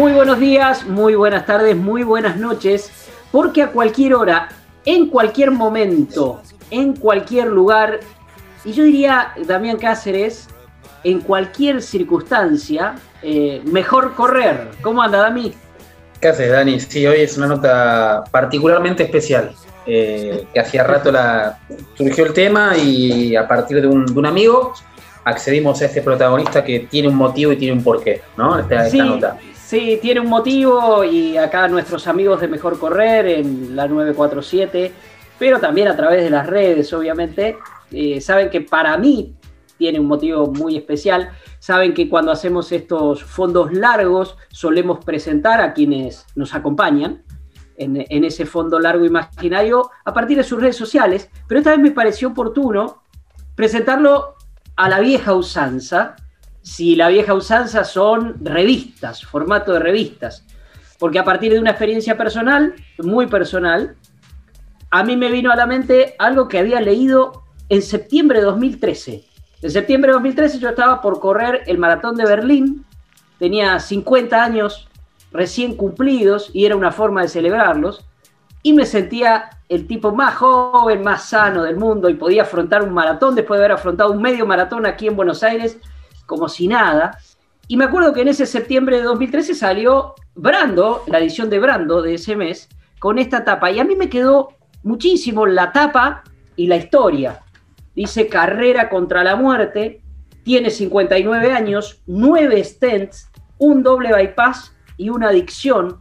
Muy buenos días, muy buenas tardes, muy buenas noches, porque a cualquier hora, en cualquier momento, en cualquier lugar, y yo diría, Damián Cáceres, en cualquier circunstancia, eh, mejor correr. ¿Cómo anda, Dami? ¿Qué haces, Dani? Sí, hoy es una nota particularmente especial. Eh, que hacía rato la, surgió el tema y a partir de un, de un, amigo accedimos a este protagonista que tiene un motivo y tiene un porqué, ¿no? Esta, sí, esta nota. Sí, tiene un motivo y acá nuestros amigos de Mejor Correr en la 947, pero también a través de las redes, obviamente, eh, saben que para mí tiene un motivo muy especial. Saben que cuando hacemos estos fondos largos solemos presentar a quienes nos acompañan en, en ese fondo largo imaginario a partir de sus redes sociales, pero esta vez me pareció oportuno presentarlo a la vieja usanza, si la vieja usanza son revistas, formato de revistas. Porque a partir de una experiencia personal, muy personal, a mí me vino a la mente algo que había leído en septiembre de 2013. En septiembre de 2013 yo estaba por correr el maratón de Berlín, tenía 50 años recién cumplidos y era una forma de celebrarlos, y me sentía el tipo más joven, más sano del mundo y podía afrontar un maratón después de haber afrontado un medio maratón aquí en Buenos Aires como si nada. Y me acuerdo que en ese septiembre de 2013 salió Brando, la edición de Brando de ese mes, con esta tapa. Y a mí me quedó muchísimo la tapa y la historia. Dice carrera contra la muerte, tiene 59 años, 9 stents, un doble bypass y una adicción,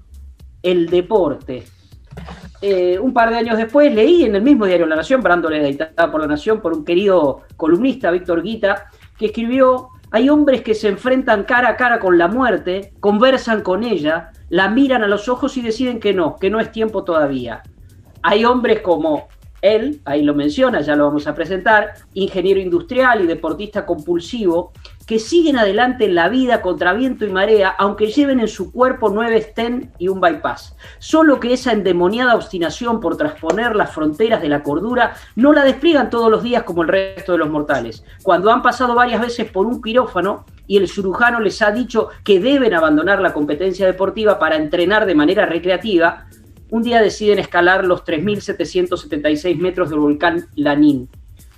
el deporte. Eh, un par de años después leí en el mismo diario La Nación, Brando le editada por La Nación, por un querido columnista, Víctor Guita, que escribió hay hombres que se enfrentan cara a cara con la muerte, conversan con ella, la miran a los ojos y deciden que no, que no es tiempo todavía. Hay hombres como él, ahí lo menciona, ya lo vamos a presentar, ingeniero industrial y deportista compulsivo, que siguen adelante en la vida contra viento y marea, aunque lleven en su cuerpo nueve stent y un bypass. Solo que esa endemoniada obstinación por transponer las fronteras de la cordura no la despliegan todos los días como el resto de los mortales. Cuando han pasado varias veces por un quirófano y el cirujano les ha dicho que deben abandonar la competencia deportiva para entrenar de manera recreativa, un día deciden escalar los 3.776 metros del volcán Lanín.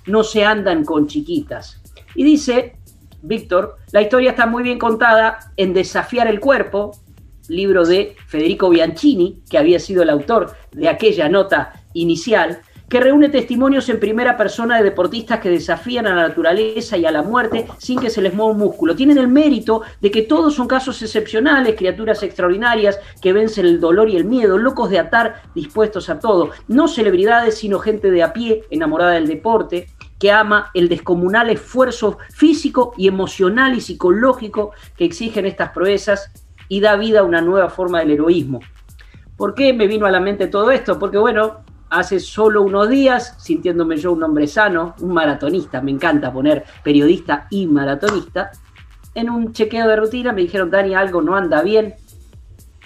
No se andan con chiquitas. Y dice Víctor, la historia está muy bien contada en Desafiar el Cuerpo, libro de Federico Bianchini, que había sido el autor de aquella nota inicial, que reúne testimonios en primera persona de deportistas que desafían a la naturaleza y a la muerte sin que se les mueva un músculo. Tienen el mérito de que todos son casos excepcionales, criaturas extraordinarias que vencen el dolor y el miedo, locos de atar, dispuestos a todo. No celebridades, sino gente de a pie, enamorada del deporte, que ama el descomunal esfuerzo físico y emocional y psicológico que exigen estas proezas y da vida a una nueva forma del heroísmo. ¿Por qué me vino a la mente todo esto? Porque bueno, hace solo unos días, sintiéndome yo un hombre sano, un maratonista, me encanta poner periodista y maratonista, en un chequeo de rutina me dijeron, Dani, algo no anda bien.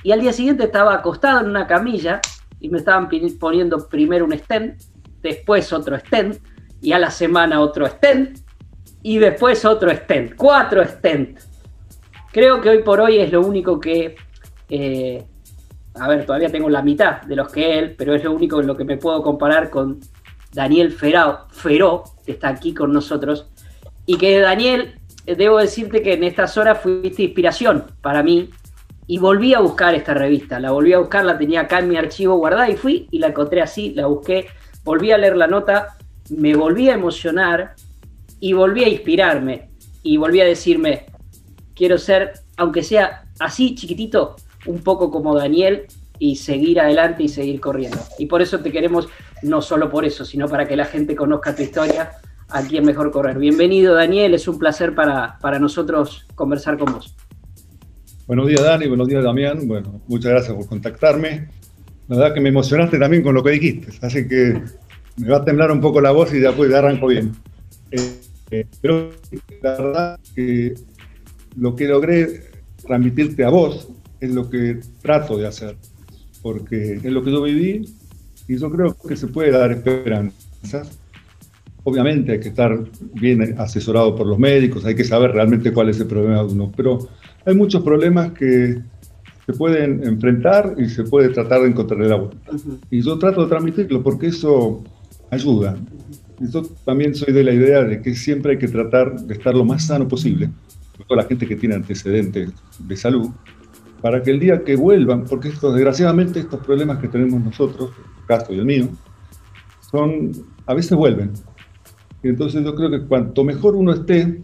Y al día siguiente estaba acostado en una camilla y me estaban poniendo primero un stent, después otro stent, y a la semana otro stent, y después otro stent, cuatro stent. Creo que hoy por hoy es lo único que eh, a ver, todavía tengo la mitad de los que él, pero es lo único en lo que me puedo comparar con Daniel Ferao, Feró, que está aquí con nosotros. Y que Daniel, eh, debo decirte que en estas horas fuiste inspiración para mí. Y volví a buscar esta revista, la volví a buscar, la tenía acá en mi archivo guardada y fui y la encontré así, la busqué, volví a leer la nota, me volví a emocionar y volví a inspirarme. y volví a decirme, quiero ser, aunque sea así chiquitito, un poco como Daniel y seguir adelante y seguir corriendo. Y por eso te queremos, no solo por eso, sino para que la gente conozca tu historia aquí en Mejor Correr. Bienvenido Daniel, es un placer para, para nosotros conversar con vos. Buenos días Dani, buenos días Damián, bueno, muchas gracias por contactarme. La verdad que me emocionaste también con lo que dijiste, así que me va a temblar un poco la voz y después ya arranco bien. Eh, eh, pero la verdad que lo que logré transmitirte a vos es lo que trato de hacer, porque es lo que yo viví y yo creo que se puede dar esperanzas. Obviamente hay que estar bien asesorado por los médicos, hay que saber realmente cuál es el problema de uno, pero hay muchos problemas que se pueden enfrentar y se puede tratar de encontrarle la vuelta. Y yo trato de transmitirlo porque eso ayuda. Yo también soy de la idea de que siempre hay que tratar de estar lo más sano posible, toda la gente que tiene antecedentes de salud, para que el día que vuelvan, porque esto, desgraciadamente estos problemas que tenemos nosotros, el caso y el mío, son, a veces vuelven. Y entonces yo creo que cuanto mejor uno esté,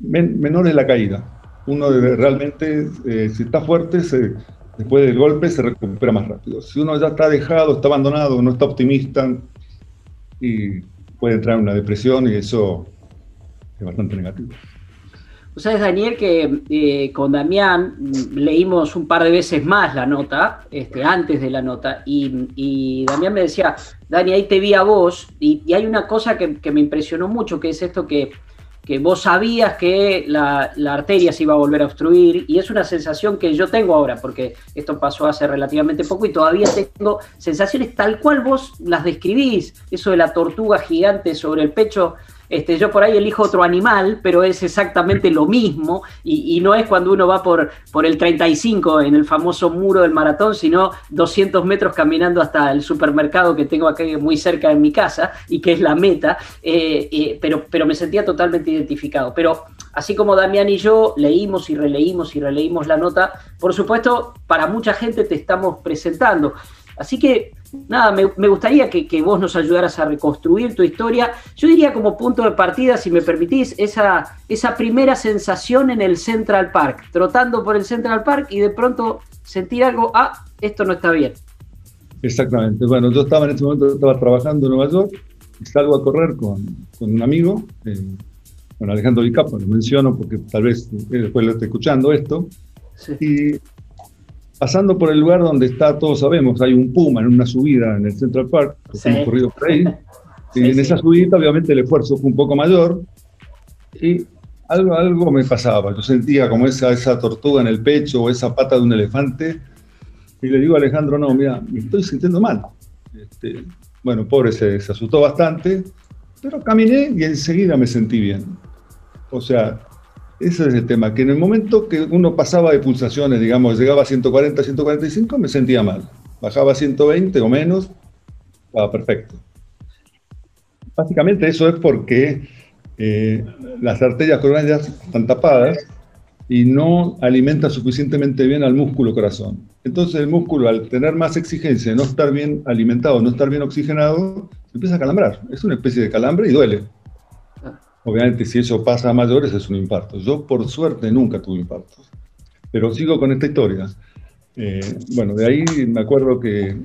menor es la caída. Uno realmente, eh, si está fuerte, después del golpe se recupera más rápido. Si uno ya está dejado, está abandonado, no está optimista, y puede entrar en una depresión y eso es bastante negativo. Sabes, Daniel, que eh, con Damián mm, leímos un par de veces más la nota, este, antes de la nota, y, Damián me decía, Dani, ahí te vi a vos, y, hay una cosa que, me impresionó mucho, que es esto que, que vos sabías que la, la, arteria se iba a volver a obstruir, y es una sensación que yo tengo ahora, porque esto pasó hace relativamente poco y todavía tengo sensaciones tal cual vos las describís, eso de la tortuga gigante sobre el pecho este, yo por ahí elijo otro animal, pero es exactamente lo mismo y, no es cuando uno va por, por el 35 en el famoso muro del maratón, sino 200 metros caminando hasta el supermercado que tengo aquí muy cerca de mi casa y que es la meta, eh, eh, pero, pero me sentía totalmente identificado. Pero así como Damián y yo leímos y releímos y releímos la nota, por supuesto, para mucha gente te estamos presentando. Así que nada, me, gustaría que, vos nos ayudaras a reconstruir tu historia. Yo diría como punto de partida, si me permitís, esa, esa primera sensación en el Central Park, trotando por el Central Park y de pronto sentir algo, ah, esto no está bien. Exactamente. Bueno, yo estaba en ese momento, estaba trabajando en Nueva York y salgo a correr con, un amigo, eh, con Alejandro Vicapo, lo menciono porque tal vez después lo esté escuchando esto. Y pasando por el lugar donde está, todos sabemos, hay un puma en una subida en el Central Park, que hemos corrido por ahí, y en esa subida obviamente el esfuerzo fue un poco mayor, y algo, algo me pasaba, yo sentía como esa, esa tortuga en el pecho o esa pata de un elefante, y le digo a Alejandro, no, mira, me estoy sintiendo mal. Este, bueno, pobre se, se asustó bastante, pero caminé y enseguida me sentí bien. O sea, ese es el tema, que en el momento que uno pasaba de pulsaciones, digamos, llegaba a 140, 145, me sentía mal. Bajaba a 120 o menos, estaba perfecto. Básicamente eso es porque eh, las arterias coronarias están tapadas y no alimentan suficientemente bien al músculo corazón. Entonces el músculo, al tener más exigencia, no estar bien alimentado, no estar bien oxigenado, se empieza a calambrar. Es una especie de calambre y duele. Obviamente, si eso pasa a mayores, es un infarto. Yo, por suerte, nunca tuve infartos. Pero sigo con esta historia. Eh, bueno, de ahí me acuerdo que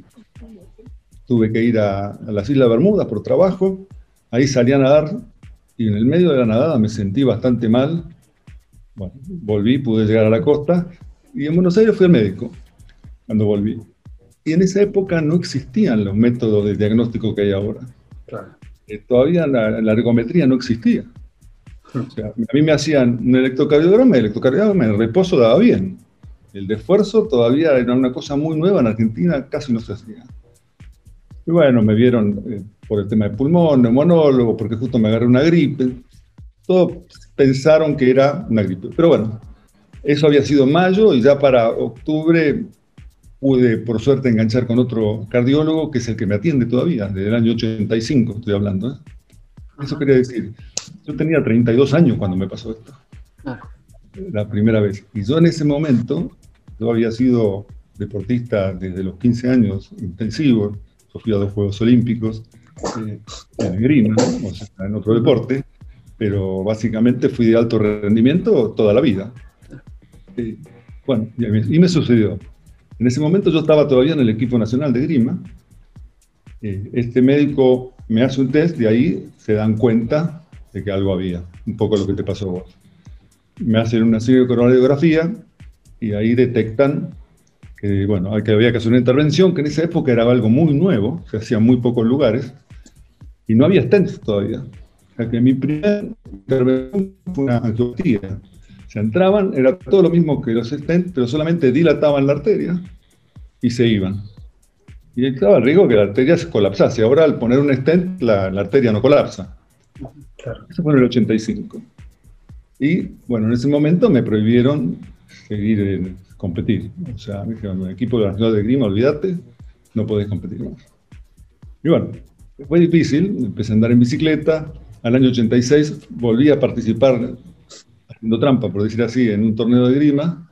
tuve que ir a, las Islas Bermudas por trabajo. Ahí salí a nadar y en el medio de la nadada me sentí bastante mal. Bueno, volví, pude llegar a la costa y en Buenos Aires fui al médico cuando volví. Y en esa época no existían los métodos de diagnóstico que hay ahora. Claro todavía la, la, ergometría no existía. A mí me hacían un electrocardiograma, el electrocardiograma en reposo daba bien. El de esfuerzo todavía era una cosa muy nueva en Argentina, casi no se hacía. Y bueno, me vieron eh, por el tema de pulmón, neumonólogo, porque justo me agarré una gripe. Todos pensaron que era una gripe. Pero bueno, eso había sido mayo y ya para octubre pude, por suerte, enganchar con otro cardiólogo, que es el que me atiende todavía, desde el año 85 estoy hablando. ¿eh? Eso quería decir, yo tenía 32 años cuando me pasó esto. La primera vez. Y yo en ese momento, yo había sido deportista desde los 15 años intensivo, yo fui a dos Juegos Olímpicos, eh, en grima, o sea, en otro deporte, pero básicamente fui de alto rendimiento toda la vida. bueno, y me, sucedió. En ese momento yo estaba todavía en el equipo nacional de Grima. Eh, este médico me hace un test y ahí se dan cuenta de que algo había, un poco lo que te pasó a vos. Me hacen una radiografía y ahí detectan que, bueno, que había que hacer una intervención, que en esa época era algo muy nuevo, se hacía en muy pocos lugares, y no había stents todavía. O sea que mi primera intervención fue una angiopatía. Se entraban, era todo lo mismo que los stents, pero solamente dilataban la arteria y se iban. Y estaba el riesgo que la arteria se colapsase. Ahora al poner un stent, la, la arteria no colapsa. Eso fue en el 85. Y bueno, en ese momento me prohibieron seguir competir. O sea, me dijeron, el equipo de la ciudad de Grima, olvídate, no podés competir más. Y bueno, fue difícil, empecé a andar en bicicleta. Al año 86 volví a participar, haciendo trampa, por decir así, en un torneo de Grima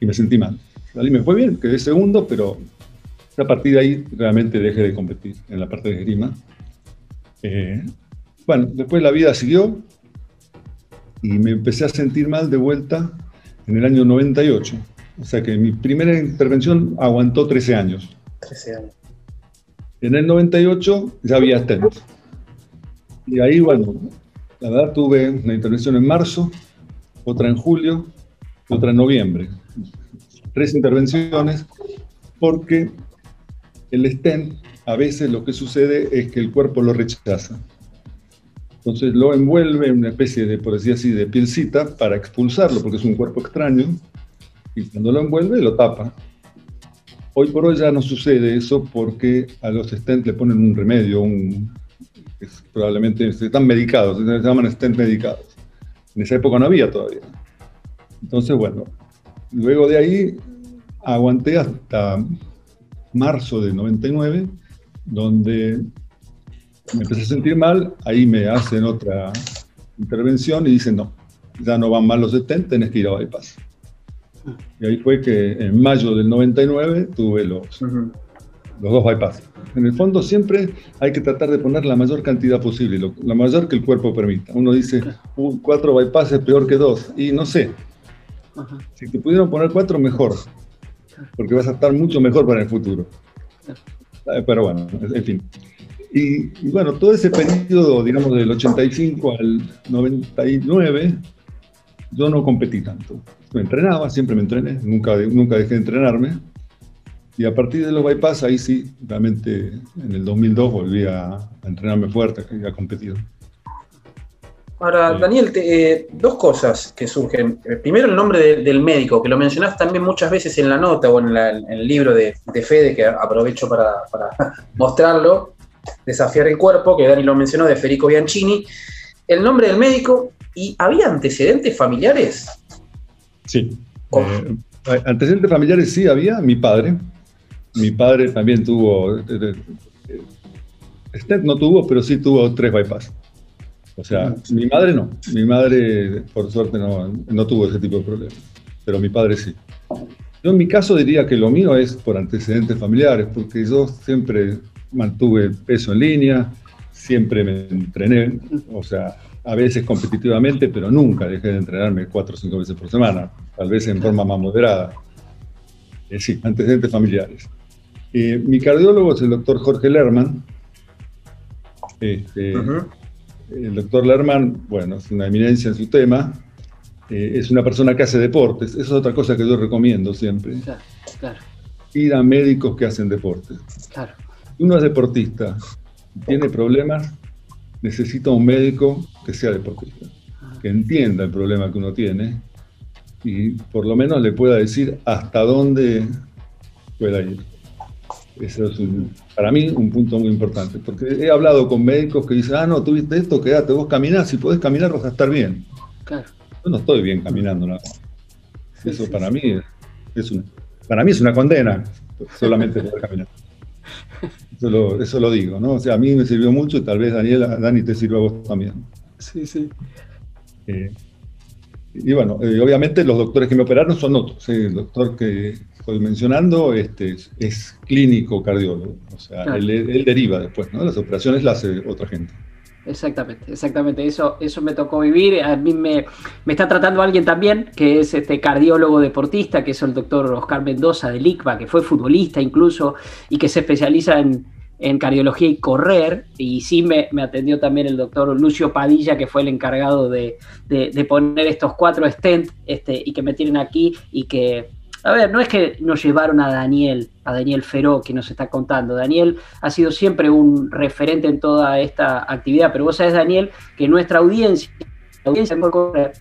y me sentí mal. Salí, me fue bien, quedé segundo, pero a partir de ahí realmente dejé de competir en la parte de Grima. Eh, bueno, después la vida siguió y me empecé a sentir mal de vuelta en el año 98. O sea que mi primera intervención aguantó 13 años. 13 años. En el 98 ya había stents. Y ahí, bueno, la verdad tuve una intervención en marzo, otra en julio, otra en noviembre. Tres intervenciones porque el stent a veces lo que sucede es que el cuerpo lo rechaza. Entonces lo envuelve en una especie de, por decir así, de pielcita para expulsarlo, porque es un cuerpo extraño, y cuando lo envuelve lo tapa. Hoy por hoy ya no sucede eso porque a los stents le ponen un remedio, probablemente están medicados, se llaman stents medicados. En esa época no había todavía. Entonces, bueno, luego de ahí aguanté hasta marzo de 99, donde me empecé a sentir mal, ahí me hacen otra intervención y dicen, no, ya no van mal los 70, tenés que ir a bypass. Y ahí fue que en mayo del 99 tuve los, los dos bypass. En el fondo siempre hay que tratar de poner la mayor cantidad posible, lo, la mayor que el cuerpo permita. Uno dice, cuatro bypass es peor que dos, y no sé. Si te pudieron poner cuatro, mejor, porque vas a estar mucho mejor para el futuro. Pero bueno, en fin. Y, bueno, todo ese periodo, digamos, del 85 al 99, yo no competí tanto. Me entrenaba, siempre me entrené, nunca, nunca dejé de entrenarme. Y a partir de los bypass, ahí sí, realmente en el 2002 volví a, entrenarme fuerte y a competir. Ahora, Daniel, eh, dos cosas que surgen. Eh, primero, el nombre del médico, que lo mencionaste también muchas veces en la nota o en, el libro de, Fede, que aprovecho para, para mostrarlo. Desafiar el cuerpo, que Dani lo mencionó, de Federico Bianchini, el nombre del médico y ¿había antecedentes familiares? Sí. Eh, antecedentes familiares sí había, mi padre. Mi padre también tuvo, eh, eh, no tuvo, pero sí tuvo tres bypass. O sea, mi madre no. Mi madre, por suerte, no, no tuvo ese tipo de problemas. Pero mi padre sí. Yo en mi caso diría que lo mío es por antecedentes familiares, porque yo siempre mantuve peso en línea, siempre me entrené, o sea, a veces competitivamente, pero nunca dejé de entrenarme cuatro o cinco veces por semana, tal vez en forma más moderada. Eh, sí, antecedentes familiares. Eh, mi cardiólogo es el doctor Jorge Lerman. Este, el doctor Lerman, bueno, es una eminencia en su tema, eh, es una persona que hace deportes, esa es otra cosa que yo recomiendo siempre. Claro, claro. Ir a médicos que hacen deportes. Claro uno es deportista, tiene problemas, necesita un médico que sea deportista, que entienda el problema que uno tiene y por lo menos le pueda decir hasta dónde pueda ir. Eso es para mí un punto muy importante, porque he hablado con médicos que dicen, ah, no, tuviste esto, quédate, vos caminás, si podés caminar vas a estar bien. Claro. Yo no estoy bien caminando nada. Eso para mí es, una, para mí es una condena, solamente poder caminar. Eso lo, digo, ¿no? O sea, a mí me sirvió mucho y tal vez Daniela, Dani te sirva a vos también. Sí, sí. Eh, y bueno, eh, obviamente los doctores que me operaron son otros. El doctor que estoy mencionando este, es, clínico cardiólogo. O sea, él, deriva después, ¿no? Las operaciones las hace otra gente. exactamente, exactamente. Eso, eso me tocó vivir. A mí me, está tratando alguien también, que es este cardiólogo deportista, que es el doctor Oscar Mendoza de LICBA, que fue futbolista incluso y que se especializa en, cardiología y correr. Y sí me, atendió también el doctor Lucio Padilla, que fue el encargado de, poner estos cuatro stent este, y que me tienen aquí y que a ver, no es que nos llevaron a Daniel, a Daniel Feró, que nos está contando. Daniel ha sido siempre un referente en toda esta actividad, pero vos sabés, Daniel, que nuestra audiencia, la audiencia de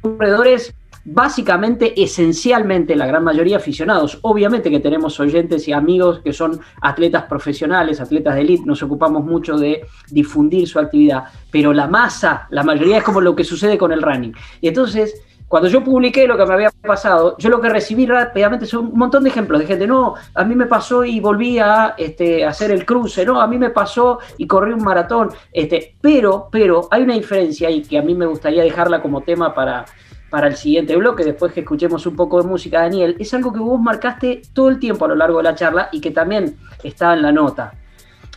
corredores, básicamente, esencialmente, la gran mayoría aficionados. Obviamente que tenemos oyentes y amigos que son atletas profesionales, atletas de élite, nos ocupamos mucho de difundir su actividad, pero la masa, la mayoría es como lo que sucede con el running. Y entonces cuando yo publiqué lo que me había pasado, yo lo que recibí rápidamente son un montón de ejemplos de gente, no, a mí me pasó y volví a este, hacer el cruce, no, a mí me pasó y corrí un maratón, este, pero, pero hay una diferencia ahí que a mí me gustaría dejarla como tema para, para el siguiente bloque, después que escuchemos un poco de música, Daniel, es algo que vos marcaste todo el tiempo a lo largo de la charla y que también está en la nota.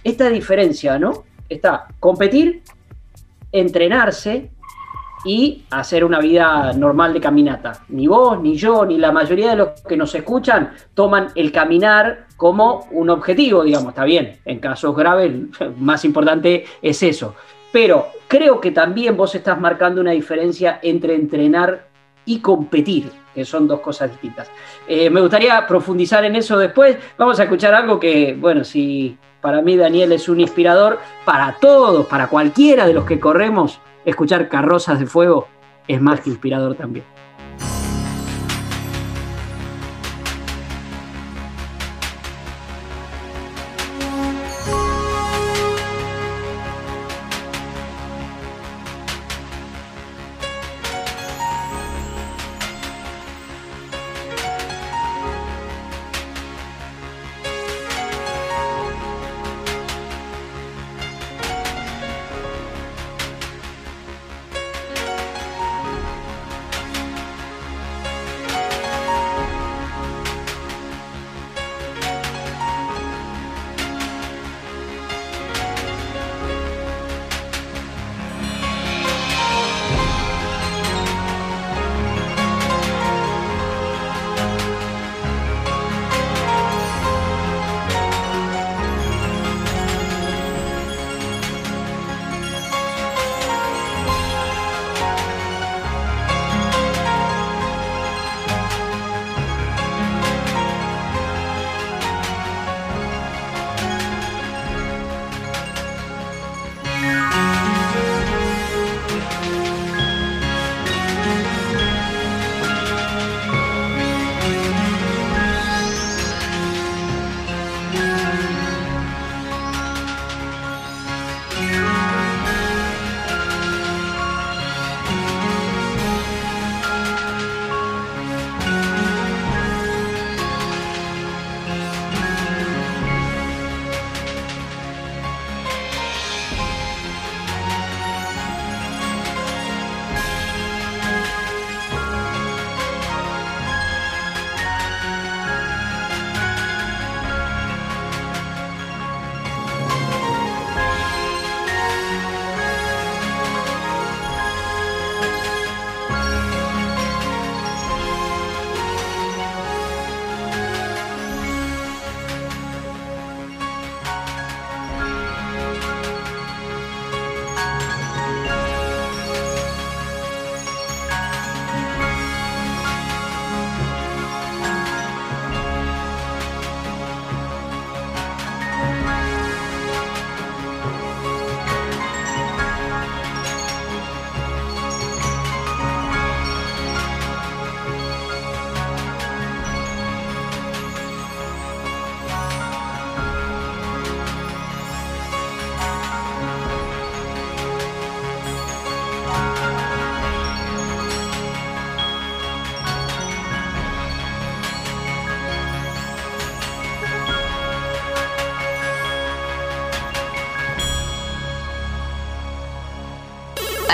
Esta diferencia, ¿no? Está competir, entrenarse y hacer una vida normal de caminata. Ni vos, ni yo, ni la mayoría de los que nos escuchan toman el caminar como un objetivo, digamos, está bien, en casos graves más importante es eso. Pero creo que también vos estás marcando una diferencia entre entrenar y competir, que son dos cosas distintas. Eh, me gustaría profundizar en eso después. Vamos a escuchar algo que, bueno, si para mí Daniel es un inspirador, para todos, para cualquiera de los que corremos, escuchar carrozas de fuego es más que inspirador también.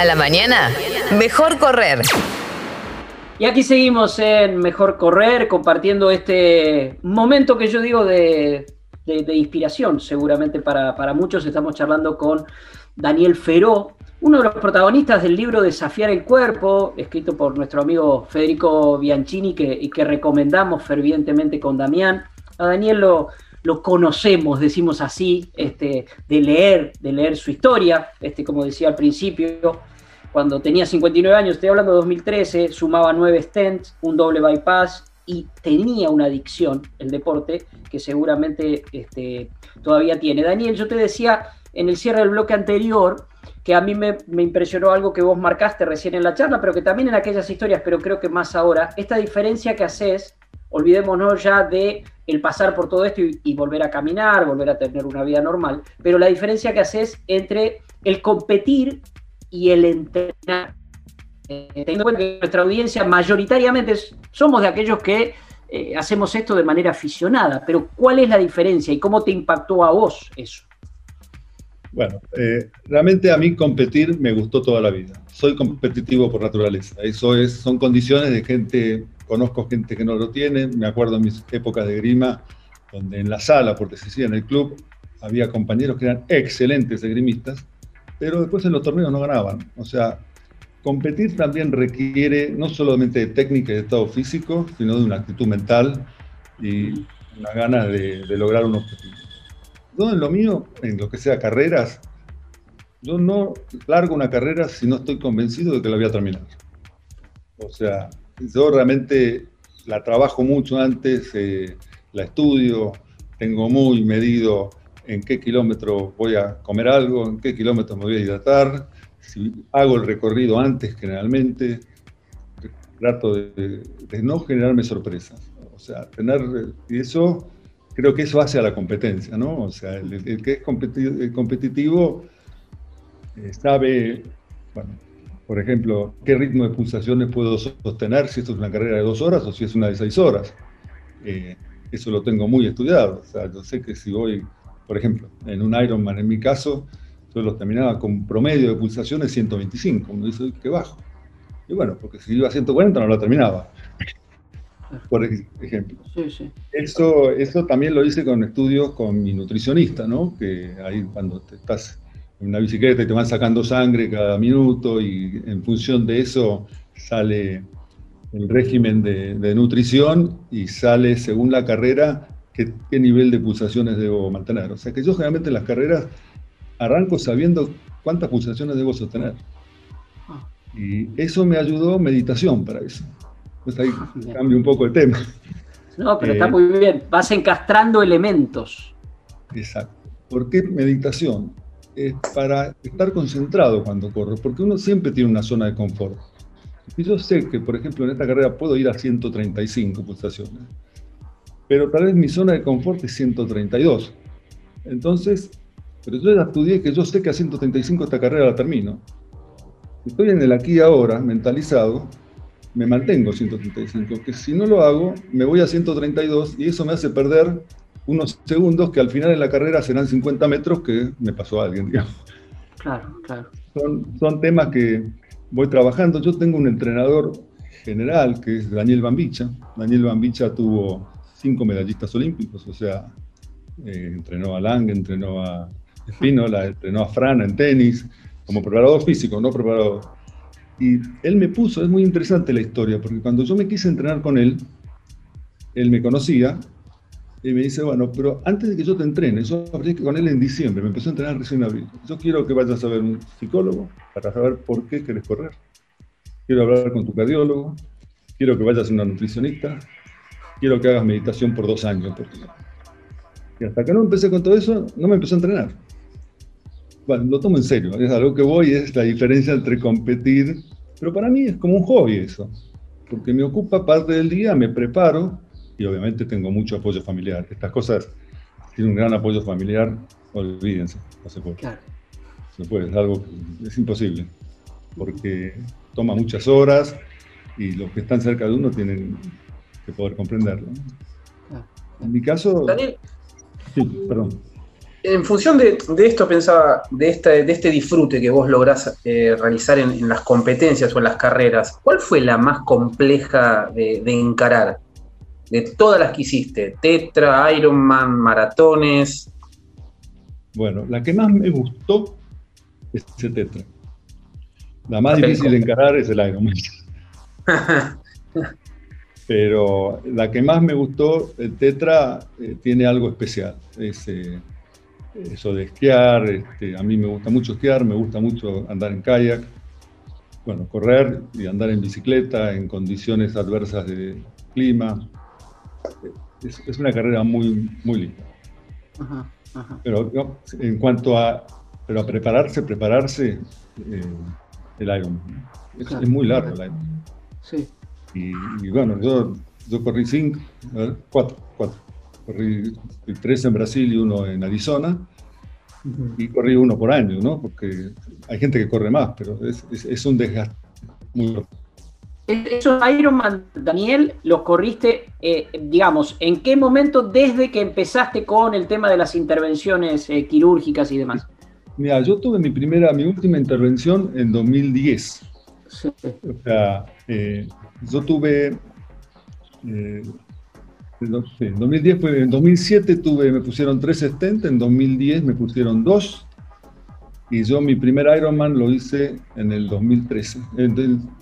La mañana, mejor correr. Y aquí seguimos en Mejor Correr, compartiendo este momento que yo digo de de, inspiración seguramente para, para, muchos. Estamos charlando con Daniel Feró, uno de los protagonistas del libro Desafiar el Cuerpo, escrito por nuestro amigo Federico Bianchini, que, y que recomendamos fervientemente con Damián. A Daniel lo, lo conocemos, decimos así, este, de leer, de leer su historia, este, como decía al principio, cuando tenía 59 años, estoy hablando de 2013, sumaba 9 stents, un doble bypass y tenía una adicción, el deporte, que seguramente este, todavía tiene. Daniel, yo te decía en el cierre del bloque anterior que a mí me, me, impresionó algo que vos marcaste recién en la charla, pero que también en aquellas historias, pero creo que más ahora, esta diferencia que haces, olvidémonos ya de el pasar por todo esto y, volver a caminar, volver a tener una vida normal, pero la diferencia que haces entre el competir y el entrenar. Eh, teniendo en cuenta que nuestra audiencia mayoritariamente somos de aquellos que eh, hacemos esto de manera aficionada, pero ¿cuál es la diferencia y cómo te impactó a vos eso? Bueno, eh, realmente a mí competir me gustó toda la vida. Soy competitivo por naturaleza. Eso es, son condiciones de gente conozco gente que no lo tiene, me acuerdo en mis épocas de grima, donde en la sala, se decía en el club, había compañeros que eran excelentes esgrimistas, pero después en los torneos no ganaban. O sea, competir también requiere no solamente de técnica y de estado físico, sino de una actitud mental y una ganas de, de lograr un objetivo. Yo en lo mío, en lo que sea carreras, yo no largo una carrera si no estoy convencido de que la voy a terminar. O sea, yo realmente la trabajo mucho antes, eh, la estudio, tengo muy medido en qué kilómetro voy a comer algo, en qué kilómetros me voy a hidratar, si hago el recorrido antes generalmente, trato de, no generarme sorpresas. O sea, tener, y eso, creo que eso hace a la competencia, ¿no? O sea, el, que es competitivo, eh, sabe, bueno, por ejemplo, qué ritmo de pulsaciones puedo sostener si esto es una carrera de dos horas o si es una de seis horas. Eh, eso lo tengo muy estudiado. O sea, yo sé que si voy, por ejemplo, en un Ironman, en mi caso, yo lo terminaba con promedio de pulsaciones 125. Uno dice, qué bajo. Y bueno, porque si iba a 140 no lo terminaba. Por ejemplo. Sí, sí. Eso, eso también lo hice con estudios con mi nutricionista, ¿no? Que ahí cuando te estás en una bicicleta y te van sacando sangre cada minuto y en función de eso sale el régimen de, nutrición y sale según la carrera qué, nivel de pulsaciones debo mantener. O sea que yo generalmente en las carreras arranco sabiendo cuántas pulsaciones debo sostener. Ah. Y eso me ayudó meditación para eso. Pues ahí cambio un poco el tema. No, pero está eh, muy bien. Vas encastrando elementos. Exacto. ¿Por qué meditación? es para estar concentrado cuando corro, porque uno siempre tiene una zona de confort. Y yo sé que, por ejemplo, en esta carrera puedo ir a 135 pulsaciones, pero tal vez mi zona de confort es 132. Entonces, pero yo ya estudié que yo sé que a 135 esta carrera la termino. Estoy en el aquí y ahora, mentalizado, me mantengo 135, que si no lo hago, me voy a 132 y eso me hace perder unos segundos que al final en la carrera serán 50 metros que me pasó a alguien, digamos. Claro, claro. Son, son temas que voy trabajando. Yo tengo un entrenador general que es Daniel Bambicha. Daniel Bambicha tuvo cinco medallistas olímpicos, o sea, eh, entrenó a Lang, entrenó a Espínola, entrenó a Fran en tenis, como preparador físico, no preparador. Y él me puso, es muy interesante la historia, porque cuando yo me quise entrenar con él, él me conocía y me dice, bueno, pero antes de que yo te entrene, yo hablé con él en diciembre, me empezó a entrenar recién en abril. Yo quiero que vayas a ver un psicólogo para saber por qué quieres correr. Quiero hablar con tu cardiólogo, quiero que vayas a una nutricionista, quiero que hagas meditación por dos años. Y hasta que no empecé con todo eso, no me empezó a entrenar. Bueno, lo tomo en serio, es algo que voy, es la diferencia entre competir, pero para mí es como un hobby eso, porque me ocupa parte del día, me preparo, y obviamente tengo mucho apoyo familiar. Estas cosas tienen un gran apoyo familiar, olvídense, no se puede. Se puede, es algo que es imposible, porque toma muchas horas y los que están cerca de uno tienen que poder comprenderlo. En mi caso... Daniel, sí, perdón. En función de, esto pensaba, de este, de este disfrute que vos lográs eh, realizar en, las competencias o en las carreras, ¿cuál fue la más compleja de encarar? de todas las que hiciste, Tetra, Ironman, maratones. Bueno, la que más me gustó es ese Tetra. La más difícil de encarar es el Ironman. Pero la que más me gustó, el Tetra, eh, tiene algo especial. Es, eh, eso de esquiar, este, a mí me gusta mucho esquiar, me gusta mucho andar en kayak, bueno, correr y andar en bicicleta en condiciones adversas de clima. Es, una carrera muy, muy linda. Pero en cuanto a, pero a prepararse, prepararse, eh, el Ironman. Es, muy largo el Ironman. Sí. Y, bueno, yo, yo corrí cinco, cuatro, cuatro. Corrí tres en Brasil y uno en Arizona. Y corrí uno por año, ¿no? Porque hay gente que corre más, pero es, es, un desgaste muy esos Ironman, Daniel, los corriste, eh, digamos, ¿en qué momento desde que empezaste con el tema de las intervenciones eh, quirúrgicas y demás? Mira, yo tuve mi primera, mi última intervención en 2010. Sí. O sea, eh, yo tuve, eh, en 2010 fue, en 2007 tuve, me pusieron tres stents, en 2010 me pusieron dos, y yo mi primer Ironman lo hice en el 2013,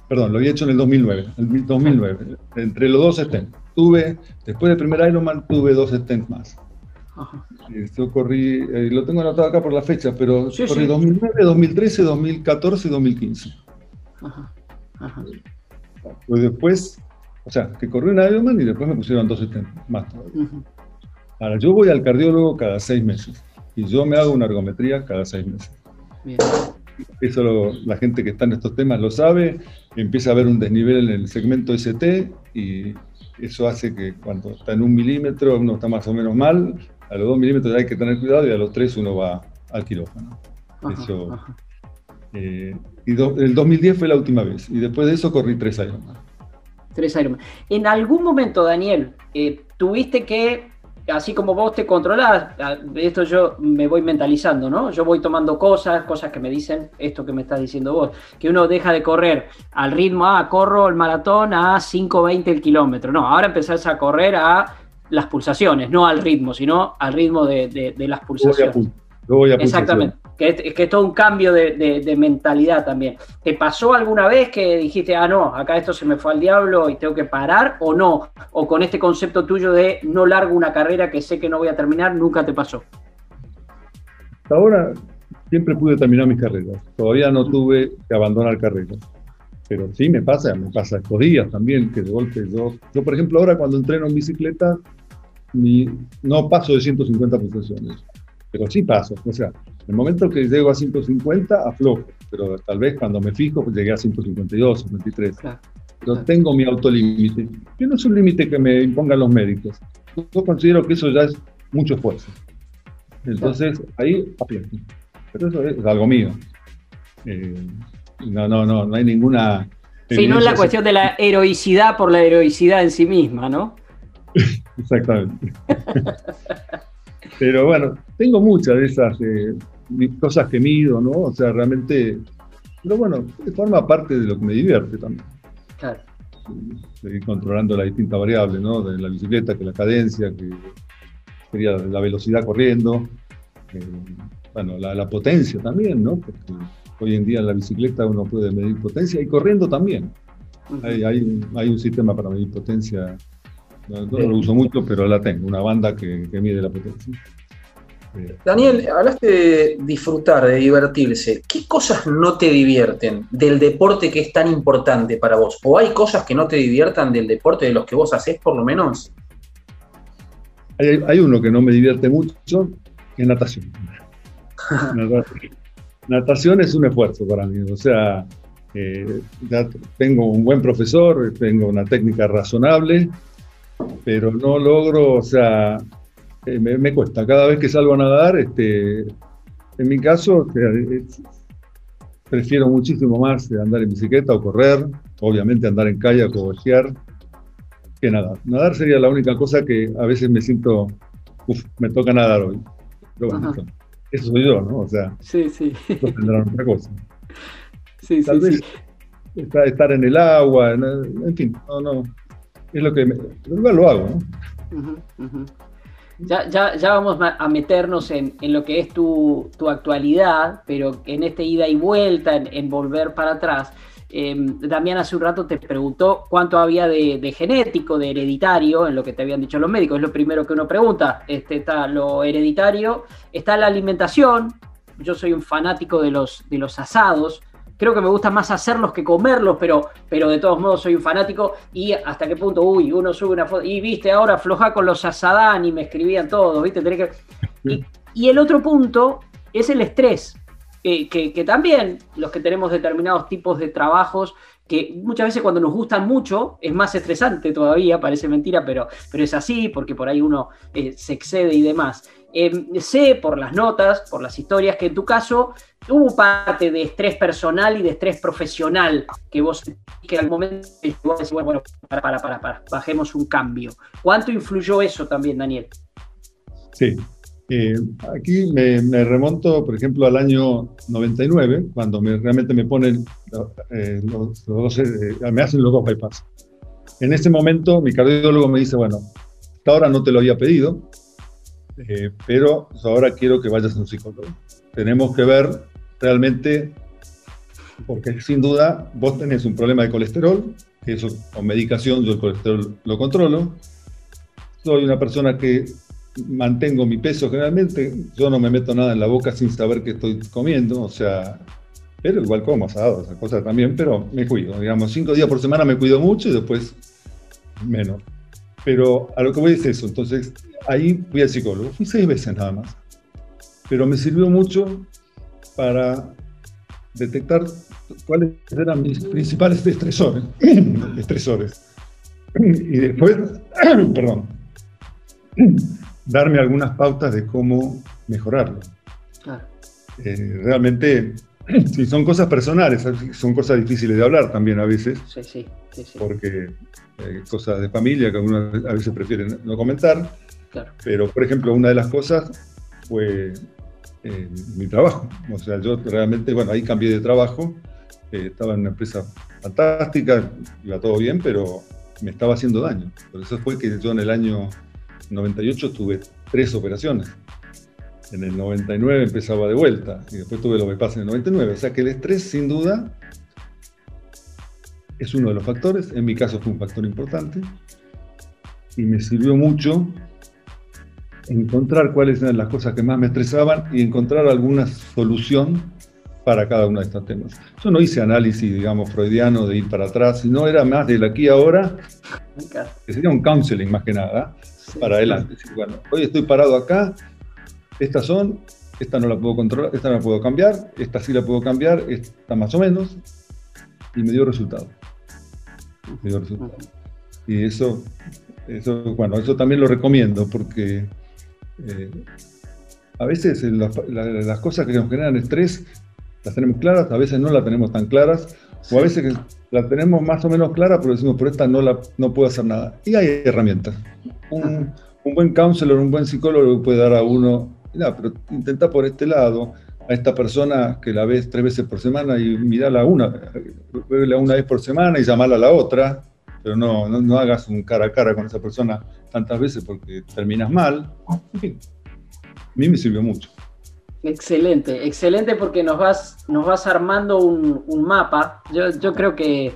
perdón, lo había hecho en el 2009, el 2009, entre los dos stents. Tuve, después del primer Ironman tuve dos stents más. Yo corrí, eh, lo tengo anotado acá por la fecha, pero corrí 2009, 2013, 2014 y 2015. Ajá. Ajá. Pues después, o sea, que corrí un Ironman y después me pusieron dos más Ahora, yo voy al cardiólogo cada seis meses y yo me hago una ergometría cada seis meses. Eso la gente que está en estos temas lo sabe, empieza a haber un desnivel en el segmento ST y eso hace que cuando está en un milímetro uno está más o menos mal, a los dos milímetros hay que tener cuidado y a los tres uno va al quirófano. eso, eh, y el 2010 fue la última vez. Y después de eso corrí tres Ironman. Tres Ironman. En algún momento, Daniel, eh, tuviste que, así como vos te controlás, esto yo me voy mentalizando, ¿no? Yo voy tomando cosas, cosas que me dicen esto que me estás diciendo vos, que uno deja de correr al ritmo, ah, corro el maratón a 5.20 el kilómetro. No, ahora empezás a correr a las pulsaciones, no al ritmo, sino al ritmo de, de las pulsaciones. Exactamente, que es, que todo un cambio de, mentalidad también. ¿Te pasó alguna vez que dijiste, ah, no, acá esto se me fue al diablo y tengo que parar o no? O con este concepto tuyo de no largo una carrera que sé que no voy a terminar, nunca te pasó. Hasta ahora siempre pude terminar mis carreras. Todavía no tuve que abandonar carreras. Pero sí me pasa, me pasa estos días también, que de golpe yo, yo por ejemplo ahora cuando entreno en bicicleta, no paso de 150 pulsaciones pero sí paso. O sea, el momento que llego a 150, aflojo, pero tal vez cuando me fijo, pues llegué a 152, 153. Claro, tengo mi autolímite, que no es un límite que me impongan los médicos. Yo considero que eso ya es mucho esfuerzo. Entonces, ahí aflojo. Pero eso es, algo mío. Eh, no, no, no, no hay ninguna... Sí, no es la cuestión de la heroicidad por la heroicidad en sí misma, ¿no? Exactamente. Pero bueno, tengo muchas de esas eh, cosas que mido, ¿no? O sea, realmente, pero bueno, forma parte de lo que me divierte también. Claro. Seguir controlando las distintas variables, ¿no? De la bicicleta, que la cadencia, que sería la velocidad corriendo, bueno, la, potencia también, ¿no? Porque hoy en día en la bicicleta uno puede medir potencia y corriendo también. hay, hay, hay, un sistema para medir potencia no, lo uso mucho, pero la tengo, una banda que, mide la potencia. Daniel, hablaste de disfrutar, de divertirse. ¿Qué cosas no te divierten del deporte que es tan importante para vos? ¿O hay cosas que no te diviertan del deporte de los que vos haces, por lo menos? Hay, uno que no me divierte mucho, que es natación. natación es un esfuerzo para mí. O sea, eh, tengo un buen profesor, tengo una técnica razonable, pero no logro, o sea, eh, me, cuesta. Cada vez que salgo a nadar, este, en mi caso, prefiero muchísimo más andar en bicicleta o correr, obviamente andar en kayak o esquiar, que nadar. Nadar sería la única cosa que a veces me siento, uff, me toca nadar hoy. Pero bueno, eso, soy yo, ¿no? O sea, sí, sí. tendrán otra cosa. Sí, Tal vez Estar, estar en el agua, en fin, no, no, es lo que me, lo hago. Ya, ya, ya, vamos a meternos en, en lo que es tu, tu, actualidad, pero en este ida y vuelta, en, volver para atrás. Eh, Damián hace un rato te preguntó cuánto había de, genético, de hereditario, en lo que te habían dicho los médicos. Es lo primero que uno pregunta. Este, está lo hereditario, está la alimentación. Yo soy un fanático de los, de los asados. Creo que me gusta más hacerlos que comerlos, pero, pero de todos modos soy un fanático. Y hasta qué punto, uy, uno sube una foto. Y viste, ahora floja con los asadán y me escribían todos, ¿viste? que... y el otro punto es el estrés que, también los que tenemos determinados tipos de trabajos, que muchas veces cuando nos gustan mucho es más estresante todavía, parece mentira, pero, pero es así, porque por ahí uno eh, se excede y demás. Em, sé por las notas, por las historias, que en tu caso hubo parte de estrés personal y de estrés profesional que vos, que al momento, bueno, para, para, para, para, bajemos un cambio. ¿Cuánto influyó eso también, Daniel? Sí, eh, aquí me, remonto, por ejemplo, al año 99, cuando realmente me ponen eh, los, dos, eh, me hacen los dos bypass. En ese momento, mi cardiólogo me dice, bueno, hasta ahora no te lo había pedido, pero ahora quiero que vayas a un psicólogo. Tenemos que ver realmente, porque sin duda vos tenés un problema de colesterol, que eso con medicación yo el colesterol lo controlo. Soy una persona que mantengo mi peso generalmente, yo no me meto nada en la boca sin saber que estoy comiendo, o sea, pero igual como asado, esas cosas también, pero me cuido, digamos, cinco días por semana me cuido mucho y después menos. Pero a lo que voy es eso, entonces ahí fui al psicólogo, fui seis veces nada más, pero me sirvió mucho para detectar cuáles eran mis principales estresores, estresores. Y después, perdón, darme algunas pautas de cómo mejorarlo. Eh, realmente, si son cosas personales, son cosas difíciles de hablar también a veces. Sí, sí, porque hay cosas de familia que algunos a veces prefieren no comentar. Pero, por ejemplo, una de las cosas fue eh, mi trabajo. O sea, yo realmente, bueno, ahí cambié de trabajo. Eh, estaba en una empresa fantástica, iba todo bien, pero me estaba haciendo daño. Por eso fue que yo en el año 98 tuve tres operaciones. En el 99 empezaba de vuelta y después tuve lo que pasa en el 99. O sea que el estrés, sin duda, es uno de los factores. En mi caso fue un factor importante y me sirvió mucho encontrar cuáles eran las cosas que más me estresaban y encontrar alguna solución para cada uno de estos temas. Yo no hice análisis, digamos, freudiano de ir para atrás, sino era más del aquí ahora, que sería un counseling más que nada, para adelante. bueno, hoy estoy parado acá, estas son, esta no la puedo controlar, esta no la puedo cambiar, esta sí la puedo cambiar, esta más o menos, y me dio resultado. Y eso, eso, bueno, eso también lo recomiendo porque eh, a veces las cosas que nos generan estrés las tenemos claras, a veces no las tenemos tan claras, o a veces la tenemos más o menos clara, pero decimos, por esta no, la, no puedo hacer nada. Y hay herramientas. Un, buen counselor, un buen psicólogo puede dar a uno, mira, pero intenta por este lado, a esta persona que la ves tres veces por semana y mirala una, una vez por semana y llamarla a la otra, pero no, no, hagas un cara a cara con esa persona tantas veces porque terminas mal. En fin, a mí me sirvió mucho. Excelente, excelente porque nos vas, nos vas armando un, mapa. Yo, yo, creo que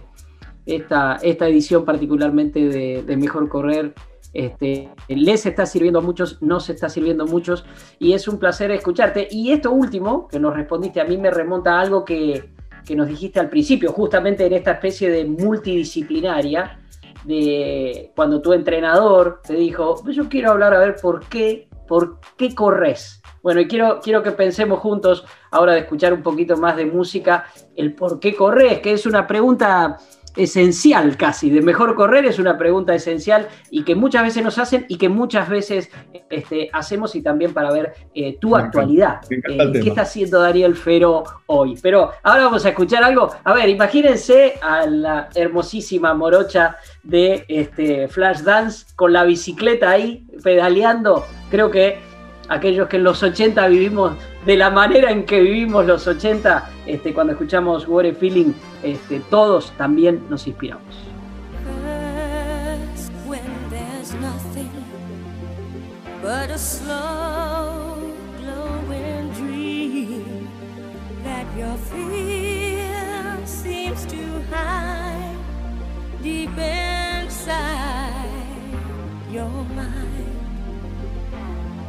esta, esta edición particularmente de, Mejor Correr este, les está sirviendo a muchos, nos está sirviendo a muchos y es un placer escucharte. Y esto último que nos respondiste a mí me remonta a algo que, que nos dijiste al principio, justamente en esta especie de multidisciplinaria, de cuando tu entrenador te dijo, pues yo quiero hablar a ver por qué, por qué corres bueno, y quiero, quiero que pensemos juntos, ahora de escuchar un poquito más de música, el por qué corres, que es una pregunta esencial casi, de mejor correr es una pregunta esencial y que muchas veces nos hacen y que muchas veces este, hacemos y también para ver eh, tu actualidad. Eh, ¿Qué está haciendo Daniel Fero hoy? Pero ahora vamos a escuchar algo. A ver, imagínense a la hermosísima morocha de este, Flash Dance con la bicicleta ahí pedaleando. Creo que aquellos que en los 80 vivimos de la manera en que vivimos los 80, este, cuando escuchamos What a Feeling, este, todos también nos inspiramos. Deep inside your mind.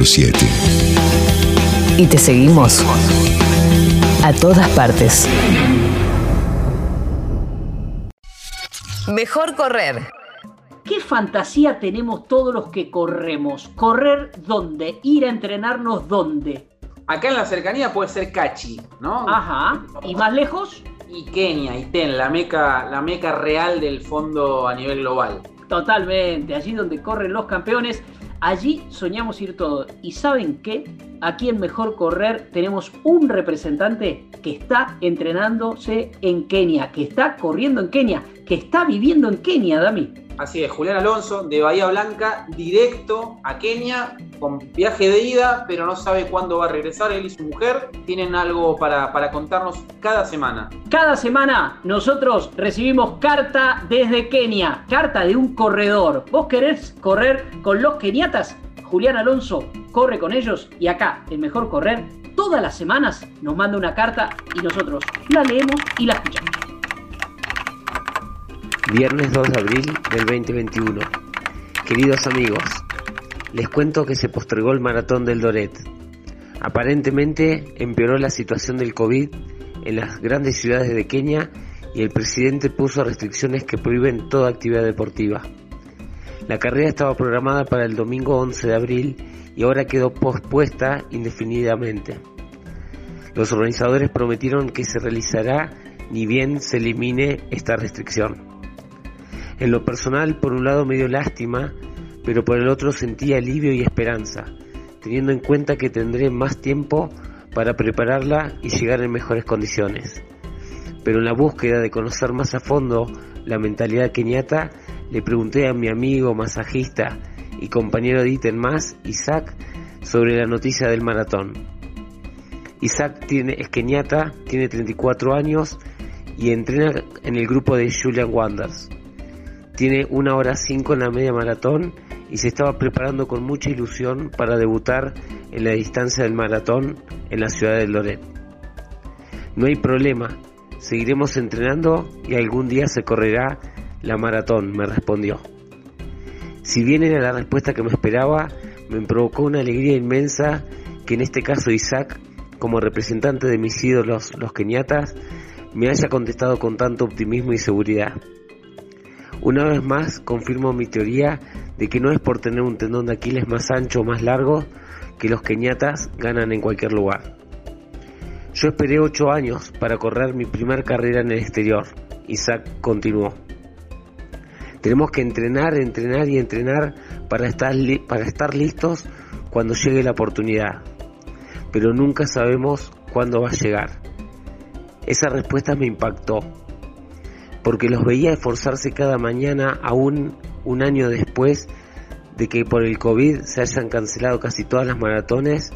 947. Y te seguimos a todas partes. Mejor correr. ¿Qué fantasía tenemos todos los que corremos? ¿Correr dónde? ¿Ir a entrenarnos dónde? Acá en la cercanía puede ser Cachi, ¿no? Ajá. ¿Y más lejos? Y Kenia, y Ten, la meca, la meca real del fondo a nivel global. Totalmente, allí donde corren los campeones, allí soñamos ir todos. ¿Y saben qué? Aquí en Mejor Correr tenemos un representante que está entrenándose en Kenia, que está corriendo en Kenia, que está viviendo en Kenia, Dami. Así es, Julián Alonso de Bahía Blanca, directo a Kenia, con viaje de ida, pero no sabe cuándo va a regresar. Él y su mujer tienen algo para, para contarnos cada semana. Cada semana nosotros recibimos carta desde Kenia, carta de un corredor. ¿Vos querés correr con los keniatas? Julián Alonso corre con ellos y acá, el mejor correr, todas las semanas nos manda una carta y nosotros la leemos y la escuchamos. Viernes 2 de abril del 2021. Queridos amigos, les cuento que se postergó el maratón del Doret. Aparentemente empeoró la situación del COVID en las grandes ciudades de Kenia y el presidente puso restricciones que prohíben toda actividad deportiva. La carrera estaba programada para el domingo 11 de abril y ahora quedó pospuesta indefinidamente. Los organizadores prometieron que se realizará ni bien se elimine esta restricción. En lo personal, por un lado me dio lástima, pero por el otro sentí alivio y esperanza, teniendo en cuenta que tendré más tiempo para prepararla y llegar en mejores condiciones. Pero en la búsqueda de conocer más a fondo la mentalidad keniata, le pregunté a mi amigo masajista y compañero de ítem más, Isaac, sobre la noticia del maratón. Isaac tiene, es keniata, tiene 34 años y entrena en el grupo de Julian Wanders. Tiene una hora 5 en la media maratón y se estaba preparando con mucha ilusión para debutar en la distancia del maratón en la ciudad de Loret. No hay problema, seguiremos entrenando y algún día se correrá la maratón, me respondió. Si bien era la respuesta que me esperaba, me provocó una alegría inmensa que en este caso Isaac, como representante de mis ídolos, los keniatas, me haya contestado con tanto optimismo y seguridad. Una vez más confirmo mi teoría de que no es por tener un tendón de Aquiles más ancho o más largo que los keniatas ganan en cualquier lugar. Yo esperé ocho años para correr mi primer carrera en el exterior. Isaac continuó. Tenemos que entrenar, entrenar y entrenar para estar, para estar listos cuando llegue la oportunidad. Pero nunca sabemos cuándo va a llegar. Esa respuesta me impactó, porque los veía esforzarse cada mañana aún un año después de que por el COVID se hayan cancelado casi todas las maratones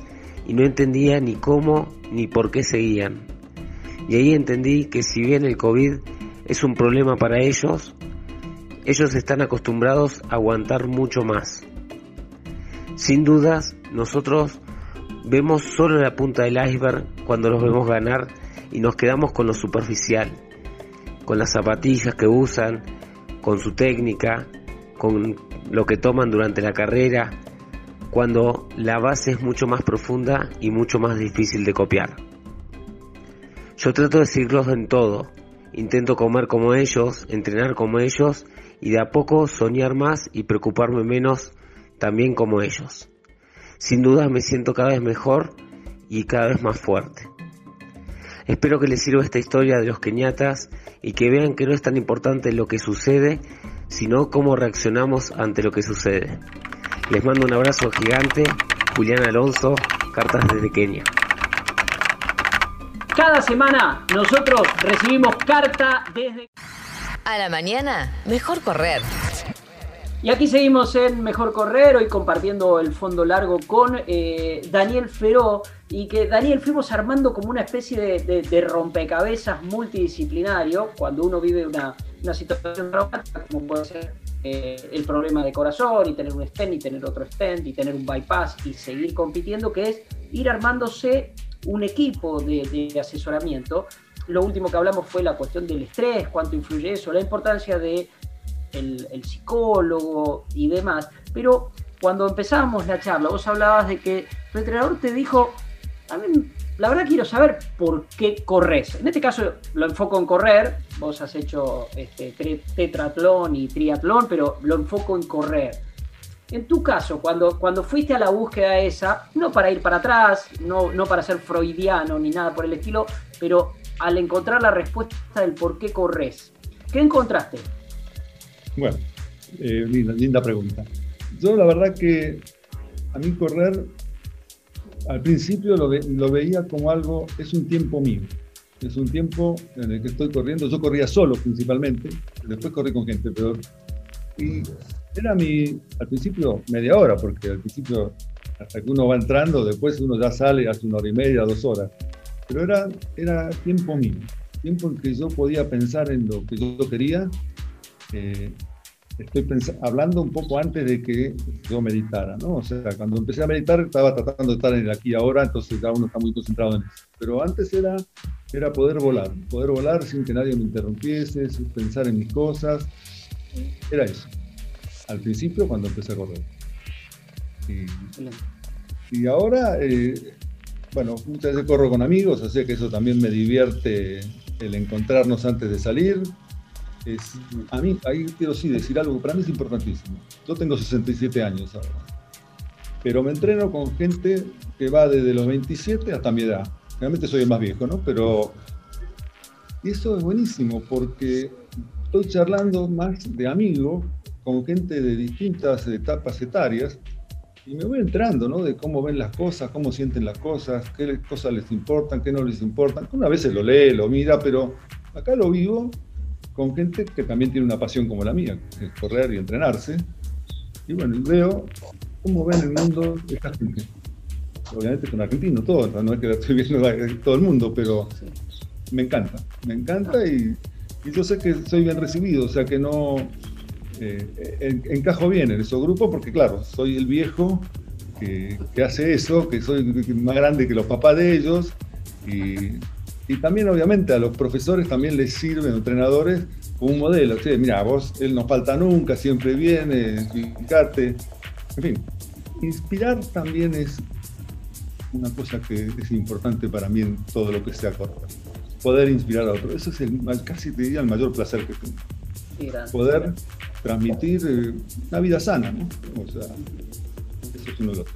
y no entendía ni cómo ni por qué seguían. Y ahí entendí que si bien el COVID es un problema para ellos, ellos están acostumbrados a aguantar mucho más. Sin dudas, nosotros vemos solo la punta del iceberg cuando los vemos ganar y nos quedamos con lo superficial, con las zapatillas que usan, con su técnica, con lo que toman durante la carrera, cuando la base es mucho más profunda y mucho más difícil de copiar. Yo trato de seguirlos en todo, intento comer como ellos, entrenar como ellos y de a poco soñar más y preocuparme menos también como ellos. Sin duda me siento cada vez mejor y cada vez más fuerte. Espero que les sirva esta historia de los keniatas y que vean que no es tan importante lo que sucede, sino cómo reaccionamos ante lo que sucede. Les mando un abrazo gigante, Julián Alonso, cartas desde Kenia. Cada semana nosotros recibimos carta desde... A la mañana, mejor correr. Y aquí seguimos en Mejor Correr, hoy compartiendo el fondo largo con eh, Daniel Feró. Y que Daniel fuimos armando como una especie de, rompecabezas multidisciplinario cuando uno vive una, una situación traumática, como puede ser eh, el problema de corazón, y tener un stent, y tener otro stent, y tener un bypass, y seguir compitiendo, que es ir armándose un equipo de, asesoramiento. Lo último que hablamos fue la cuestión del estrés, cuánto influye eso, la importancia de el, psicólogo y demás. Pero cuando empezábamos la charla, vos hablabas de que tu entrenador te dijo, a mí la verdad quiero saber por qué corres. En este caso lo enfoco en correr, vos has hecho este, tetratlón y triatlón, pero lo enfoco en correr. En tu caso, cuando, cuando fuiste a la búsqueda esa, no para ir para atrás, no, no para ser freudiano ni nada por el estilo, pero al encontrar la respuesta del por qué corres, ¿qué encontraste? Bueno, eh, linda, linda pregunta. Yo la verdad que a mí correr, al principio lo, ve- lo veía como algo, es un tiempo mío. Es un tiempo en el que estoy corriendo. Yo corría solo principalmente, después corrí con gente, pero... Y era mi, al principio, media hora, porque al principio, hasta que uno va entrando, después uno ya sale, hace una hora y media, dos horas. Pero era, era tiempo mío, tiempo en que yo podía pensar en lo que yo quería eh, estoy hablando un poco antes de que yo meditara, ¿no? O sea, cuando empecé a meditar estaba tratando de estar en el aquí y ahora, entonces ya uno está muy concentrado en eso. Pero antes era, era poder volar, poder volar sin que nadie me interrumpiese, sin pensar en mis cosas. Era eso. Al principio cuando empecé a correr. Y, y ahora, eh, bueno, muchas veces corro con amigos, así que eso también me divierte el encontrarnos antes de salir. Es, a mí, ahí quiero decir algo, para mí es importantísimo. Yo tengo 67 años ahora, pero me entreno con gente que va desde los 27 hasta mi edad. realmente soy el más viejo, ¿no? Pero eso es buenísimo porque estoy charlando más de amigo con gente de distintas etapas etarias y me voy entrando, ¿no? De cómo ven las cosas, cómo sienten las cosas, qué cosas les importan, qué no les importan. Una vez lo lee, lo mira, pero acá lo vivo con gente que también tiene una pasión como la mía, que es correr y entrenarse. Y bueno, veo cómo ven el mundo esta gente. Obviamente con argentinos, todos, no es que la estoy viendo todo el mundo, pero me encanta, me encanta y, y yo sé que soy bien recibido, o sea que no eh, en- encajo bien en esos grupos porque claro, soy el viejo que, que hace eso, que soy más grande que los papás de ellos y, y también obviamente a los profesores también les sirven, entrenadores, un modelo. Mira, vos, él no falta nunca, siempre viene, fíjate. En fin, inspirar también es una cosa que es importante para mí en todo lo que sea correr. Poder inspirar a otros. Eso es el, casi te diría el mayor placer que tengo. Poder transmitir eh, una vida sana, ¿no? O sea, eso es uno de los.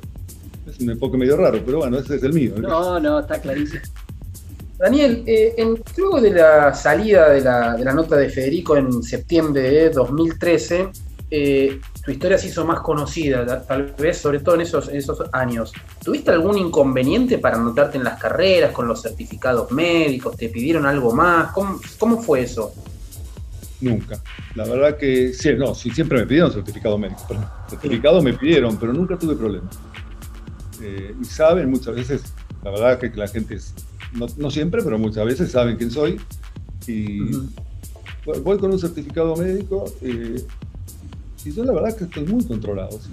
Es un enfoque medio raro, pero bueno, ese es el mío. No, no, está clarísimo. Daniel, eh, luego de la salida de la, nota de Federico en septiembre de 2013, eh, tu historia se hizo más conocida, ta- tal vez, sobre todo en esos, años. ¿Tuviste algún inconveniente para anotarte en las carreras con los certificados médicos? ¿Te pidieron algo más? ¿Cómo, cómo fue eso? Nunca. La verdad que sí, no, sí, siempre me pidieron certificado médico. perdón. Certificado me pidieron, pero nunca tuve problemas. Eh, y saben muchas veces, la verdad que la gente es, no, no siempre, pero muchas veces saben quién soy. Y voy con un certificado médico eh, y yo la verdad que estoy muy controlado. sí.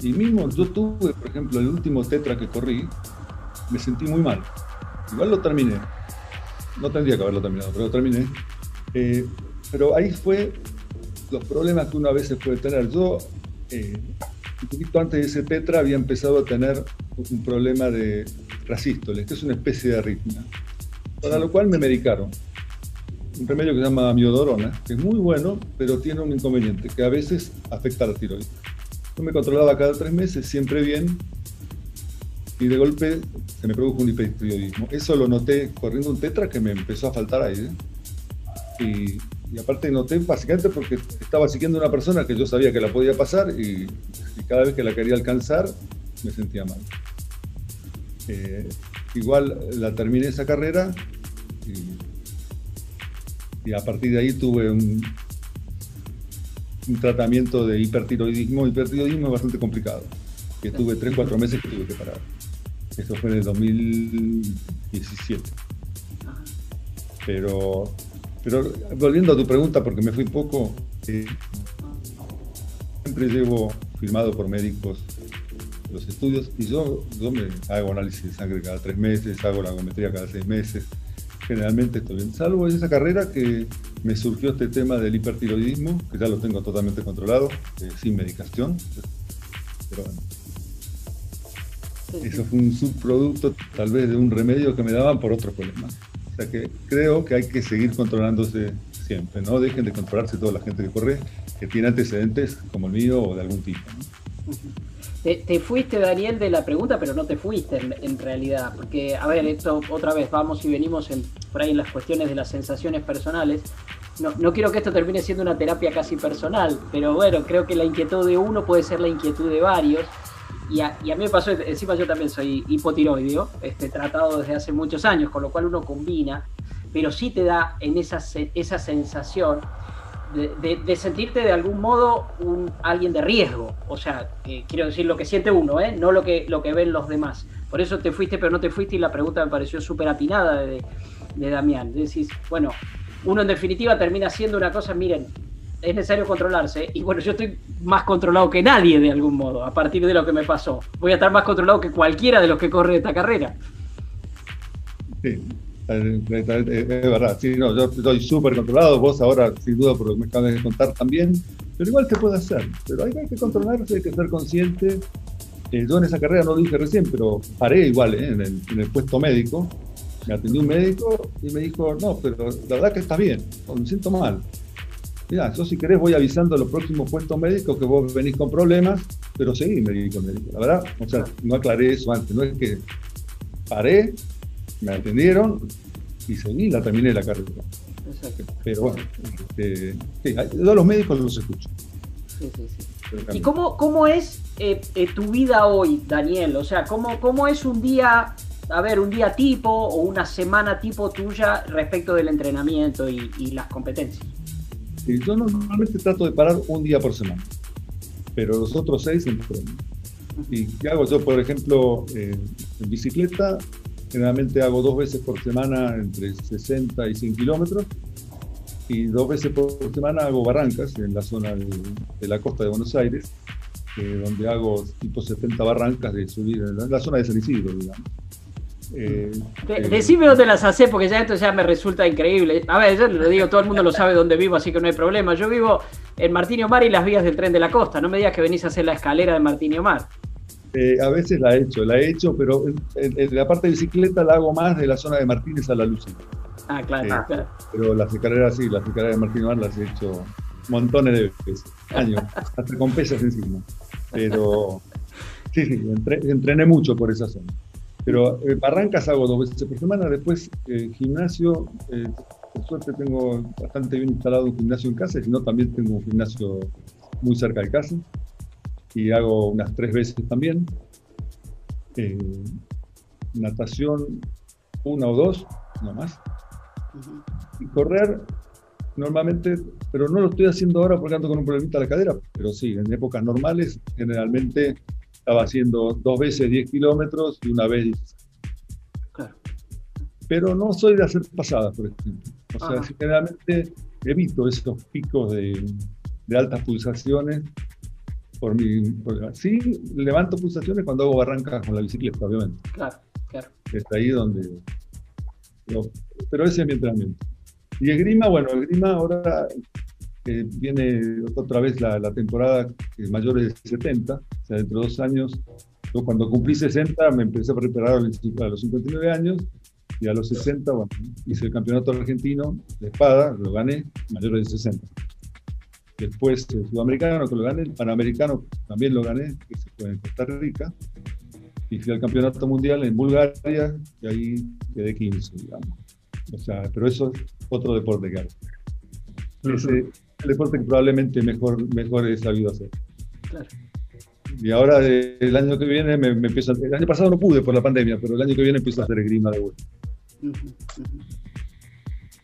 Y mismo yo tuve, por ejemplo, el último tetra que corrí, me sentí muy mal. Igual lo terminé. No tendría que haberlo terminado, pero lo terminé. Eh, pero ahí fue los problemas que uno a veces puede tener. Yo, eh, un poquito antes de ese tetra, había empezado a tener un problema de rasístoles, que es una especie de arritmia. Para lo cual me medicaron. Un remedio que se llama miodorona, que es muy bueno, pero tiene un inconveniente, que a veces afecta a la tiroides. Yo me controlaba cada tres meses, siempre bien, y de golpe se me produjo un hipertiroidismo. Eso lo noté corriendo un tetra que me empezó a faltar aire. Y, y aparte noté básicamente porque estaba siguiendo una persona que yo sabía que la podía pasar y, y cada vez que la quería alcanzar me sentía mal. Eh, igual la terminé esa carrera y, a partir de ahí tuve un, un tratamiento de hipertiroidismo. Hipertiroidismo bastante complicado, que tuve 3-4 meses que tuve que parar. Eso fue en el 2017. Pero, pero volviendo a tu pregunta, porque me fui poco, eh, siempre llevo firmado por médicos los estudios y yo, yo me hago análisis de sangre cada tres meses, hago la gometría cada seis meses. Generalmente estoy bien, salvo en esa carrera que me surgió este tema del hipertiroidismo, que ya lo tengo totalmente controlado, eh, sin medicación. Pero bueno, eso fue un subproducto tal vez de un remedio que me daban por otros problemas. O sea que creo que hay que seguir controlándose siempre, no dejen de controlarse toda la gente que corre, que tiene antecedentes como el mío o de algún tipo. Te, te fuiste, Daniel, de la pregunta, pero no te fuiste en, realidad. Porque, a ver, esto otra vez, vamos y venimos en, por ahí en las cuestiones de las sensaciones personales. No, no quiero que esto termine siendo una terapia casi personal, pero bueno, creo que la inquietud de uno puede ser la inquietud de varios. Y a, y a mí me pasó, encima yo también soy hipotiroideo, este, tratado desde hace muchos años, con lo cual uno combina, pero sí te da en esa, esa sensación de, sentirte de algún modo un, alguien de riesgo. O sea, quiero decir lo que siente uno, ¿eh? no lo que, lo que ven los demás. Por eso te fuiste, pero no te fuiste, y la pregunta me pareció súper atinada de, de Damián. Decís, bueno, uno en definitiva termina haciendo una cosa, miren, es necesario controlarse. Y bueno, yo estoy más controlado que nadie de algún modo, a partir de lo que me pasó. Voy a estar más controlado que cualquiera de los que corre esta carrera. Sí, es verdad. Sí, no, yo estoy súper controlado, vos ahora, sin duda, por lo que me acabas de contar también, pero igual se puede hacer. Pero hay, hay que controlarse, hay que ser consciente. Eh, yo en esa carrera no lo dije recién, pero paré igual eh, en, el, en el puesto médico. Me atendió un médico y me dijo, no, pero la verdad que estás bien, no, me siento mal. Mira, yo si querés voy avisando a los próximos puestos médicos que vos venís con problemas, pero seguí, me dijo. La verdad, o sea, no aclaré eso antes, no es que paré me atendieron y seguí, la terminé la carrera. Exacto. Pero bueno, este, sí, hay- yo a los médicos los escucho. Sí, sí, sí. pero ¿Y cómo, cómo es eh, eh, tu vida hoy, Daniel? O sea, ¿cómo, ¿cómo es un día, a ver, un día tipo o una semana tipo tuya respecto del entrenamiento y, y las competencias? Sí, yo normalmente trato de parar un día por semana, pero los otros seis entreno. ¿Y qué hago yo, por ejemplo, eh, en bicicleta? Generalmente hago dos veces por semana entre 60 y 100 kilómetros y dos veces por semana hago barrancas en la zona de, de la costa de Buenos Aires, eh, donde hago tipo 70 barrancas de subir en la, en la zona de San Isidro, digamos. Eh, De- eh, Decime dónde las haces, porque ya esto ya me resulta increíble. A ver, yo lo digo, todo el mundo lo sabe dónde vivo, así que no hay problema. Yo vivo en Martín Omar y las vías del tren de la costa. No me digas que venís a hacer la escalera de Martín Omar. Eh, a veces la he hecho, la he hecho, pero en, en- la parte de bicicleta la hago más de la zona de Martínez a la Luz. Ah, claro, Sí. claro. Pero las escaleras sí, las escaleras de Martín Omar las he hecho montones de veces, años, hasta con pesas encima. Pero sí, sí, entre- entrené mucho por esa zona. Pero eh, barrancas hago dos veces por semana, después eh, gimnasio, eh, por suerte tengo bastante bien instalado un gimnasio en casa, y si no también tengo un gimnasio muy cerca de casa, y hago unas tres veces también. Eh, natación, una o dos, no más. Y correr, normalmente, pero no lo estoy haciendo ahora porque ando con un problemita en la cadera, pero sí, en épocas normales, generalmente estaba haciendo dos veces 10 kilómetros y una vez 16. Claro. Pero no soy de hacer pasadas, por ejemplo. O sea, Ajá. generalmente evito esos picos de, de altas pulsaciones. Por mi, por- sí, levanto pulsaciones cuando hago barrancas con la bicicleta, obviamente. Claro, claro. Es ahí donde. lo- pero ese es mi entrenamiento. Y esgrima, bueno, esgrima ahora eh, viene otra vez la, la temporada eh, mayores de 70, o sea, dentro de dos años. Yo cuando cumplí 60 me empecé a preparar a los a los 59 años y a los 60, bueno, hice el campeonato argentino de espada, lo gané, mayores de 60. Después el sudamericano que lo gané, el panamericano también lo gané, que se fue en Costa Rica y fui al campeonato mundial en Bulgaria y ahí quedé 15, digamos. O sea, pero eso es otro deporte que hago. Es el deporte que probablemente mejor, mejor he sabido hacer. Claro. Y ahora eh, el año que viene me, me empiezo a- El año pasado no pude por la pandemia, pero el año que viene empiezo a hacer esgrima de vuelta.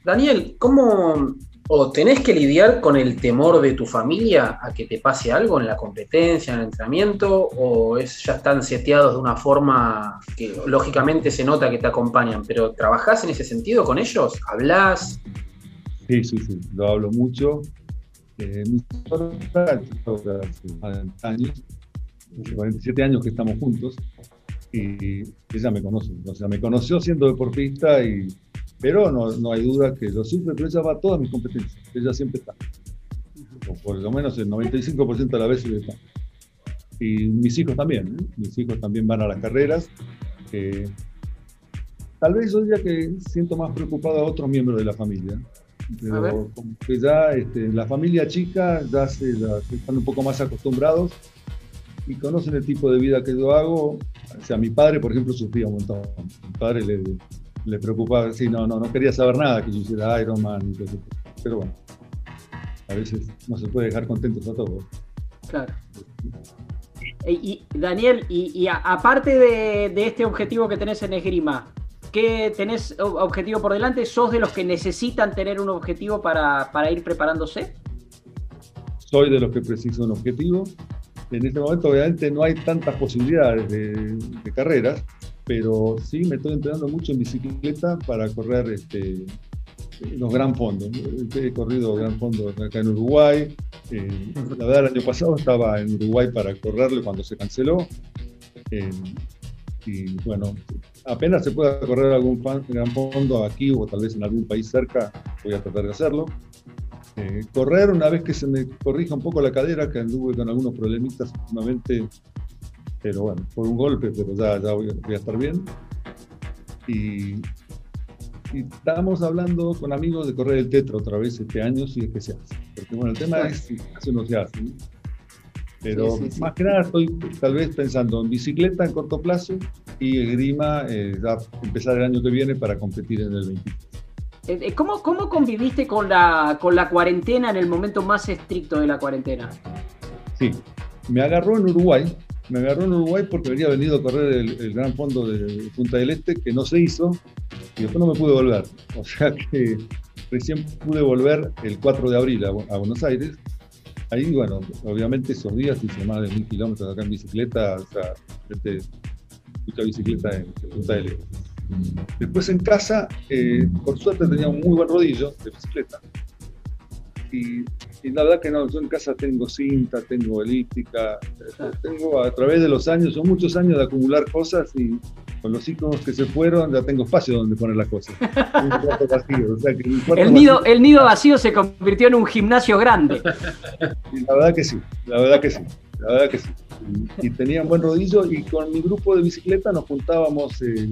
Daniel, ¿cómo o tenés que lidiar con el temor de tu familia a que te pase algo en la competencia, en el entrenamiento, o es, ya están seteados de una forma que lógicamente se nota que te acompañan, pero ¿trabajás en ese sentido con ellos? ¿Hablás? Sí, sí, sí, lo hablo mucho. Eh, mi suegra, yo hace más de 20 años, hace 47 años que estamos juntos, y ella me conoce, o sea, me conoció siendo deportista, y, pero no, no hay duda que lo sufre, pero ella va a todas mis competencias, ella siempre está, o por lo menos el 95% de las veces está. Y mis hijos también, ¿eh? mis hijos también van a las carreras. eh, tal vez yo diría que siento más preocupado a otros miembros de la familia, pero como que ya este, la familia chica ya se, la- están un poco más acostumbrados y conocen el tipo de vida que yo hago. O sea, mi padre, por ejemplo, sufría un montón. Mi padre le, le preocupaba, sí, no, no, no quería saber nada que yo hiciera todo eso. Pero bueno, a veces no se puede dejar contentos a todos. Claro. E- Y, Daniel, y, y a- aparte de, de este objetivo que tenés en esgrima, ¿qué tenés objetivo por delante? ¿Sos de los que necesitan tener un objetivo para, para ir preparándose? soy de los que preciso un objetivo. En este momento, obviamente, no hay tantas posibilidades de, de carreras, pero sí me estoy entrenando mucho en bicicleta para correr este, los gran fondos. He corrido gran fondo acá en Uruguay. Eh, la verdad, el año pasado estaba en Uruguay para correrlo cuando se canceló. Eh, y bueno, apenas se pueda correr algún fan- gran fondo aquí o tal vez en algún país cerca, voy a tratar de hacerlo. Eh, correr una vez que se me corrija un poco la cadera, que anduve con algunos problemitas últimamente, pero bueno, por un golpe, pero ya, ya voy, a- voy a estar bien. Y, y estamos hablando con amigos de correr el tetra otra vez este año, si es que se hace. Porque bueno, el tema es si se hace o no se hace. ¿no? Pero Sí, sí, sí. más que nada estoy tal vez pensando en bicicleta en corto plazo y esgrima eh, ya empezar el año que viene para competir en el 23. Eh, eh, ¿Cómo, cómo conviviste con la, con la cuarentena en el momento más estricto de la cuarentena? Sí, me agarró en Uruguay, me agarró en Uruguay porque había venido a correr el, Gran Fondo de Punta del Este, que no se hizo, y después no me pude volver. O sea que recién pude volver el 4 de abril a, Bu- a Buenos Aires. Ahí, bueno, obviamente esos días hice más de mil kilómetros acá en bicicleta, o sea, gente, mucha bicicleta en, en Punta del Este. Después en casa, eh, por suerte tenía un muy buen rodillo de bicicleta. Y, y la verdad que no, yo en casa tengo cinta, tengo elíptica, tengo a través de los años, son muchos años de acumular cosas y con los hijos que se fueron ya tengo espacio donde poner las cosas. Un cuarto vacío, o sea que cuarto El nido, vacío- el nido vacío se convirtió en un gimnasio grande. y la verdad que sí, la verdad que sí, la verdad que sí. Y, y tenía un buen rodillo y con mi grupo de bicicleta nos juntábamos eh,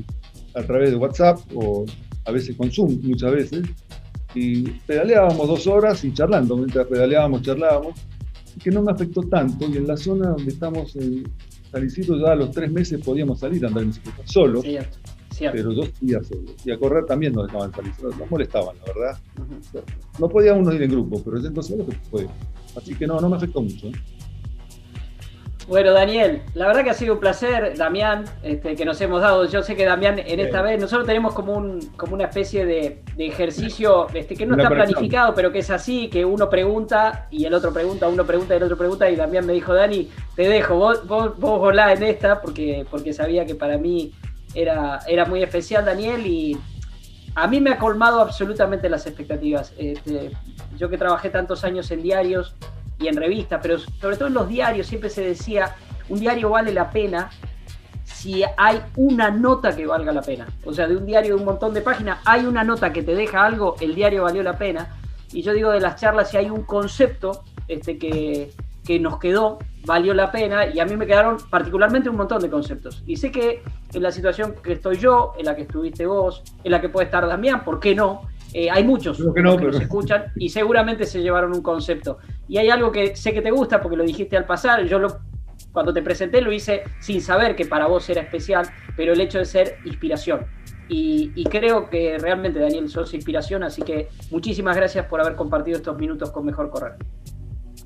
a través de WhatsApp o a veces con Zoom, muchas veces, y pedaleábamos dos horas y charlando, mientras pedaleábamos, charlábamos, que no me afectó tanto y en la zona donde estamos en San Isidro ya a los tres meses podíamos salir a andar en bicicleta solo, Cierto, cierto. pero yo salía solo. Y a correr también nos dejaban salir, nos molestaban, la verdad. Ujú. No podía uno ir en grupo, pero yendo solo que puede. Así que no, no me afectó mucho. ¿eh? Bueno, Daniel, la verdad que ha sido un placer, Damián, este, que nos hemos dado. Yo sé que Damián, en esta vez, nosotros tenemos como, un, como una especie de, de ejercicio este, que no Una está conexión. planificado, pero que es así, que uno pregunta y el otro pregunta, uno pregunta y el otro pregunta, y Damián me dijo, Dani, te dejo, vos, vos, vos volá en esta, porque, porque sabía que para mí era, era muy especial, Daniel, y a mí me ha colmado absolutamente las expectativas. Este, yo que trabajé tantos años en diarios y en revistas, pero sobre todo en los diarios siempre se decía, un diario vale la pena si hay una nota que valga la pena. O sea, de un diario de un montón de páginas, hay una nota que te deja algo, el diario valió la pena. Y yo digo de las charlas, si hay un concepto este, que, que nos quedó, valió la pena. Y a mí me quedaron particularmente un montón de conceptos. Y sé que en la situación que estoy yo, en la que estuviste vos, en la que puede estar Damián, ¿por qué no? Eh, hay muchos Creo que no, que nos pero- escuchan y seguramente se llevaron un concepto. Y hay algo que sé que te gusta porque lo dijiste al pasar, yo lo, cuando te presenté lo hice sin saber que para vos era especial, pero el hecho de ser inspiración. Y, y creo que realmente, Daniel, sos inspiración, así que muchísimas gracias por haber compartido estos minutos con Mejor Correr.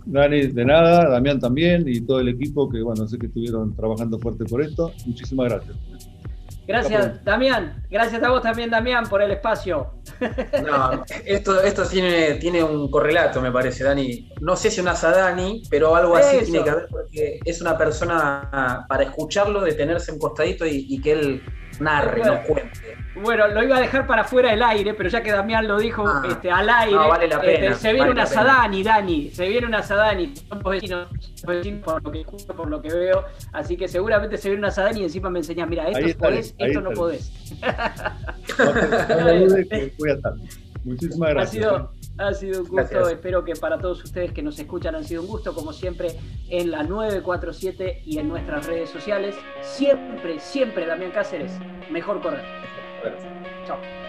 Dani, de nada, Damián también y todo el equipo que, bueno, sé que estuvieron trabajando fuerte por esto. Muchísimas gracias. Gracias. Damián. Gracias a vos también, Damián, por el espacio. No, esto, esto tiene, tiene un correlato, me parece, Dani. No sé si una Dani, pero algo así Eso. tiene que haber porque es una persona para escucharlo, detenerse un costadito y, y que él narre, Bueno. nos cuente. Bueno, lo iba a dejar para fuera del aire, pero ya que Damián lo dijo Ah, este, al aire, no, vale la este, se viene vale una. Sadani, Dani, se viene una Sadani, somos vecinos, vecinos por lo que escucho, por lo que veo, así que seguramente se viene una Sadani y encima me enseñas, mira, esto estaré, podés, esto no podés. No, no voy a estar. Muchísimas Ha gracias. sido, ha sido un gusto, Gracias. espero que para todos ustedes que nos escuchan han sido un gusto, como siempre, en la 947 y en nuestras redes sociales. Siempre, siempre, Damián Cáceres, mejor correr. Gracias. Chao.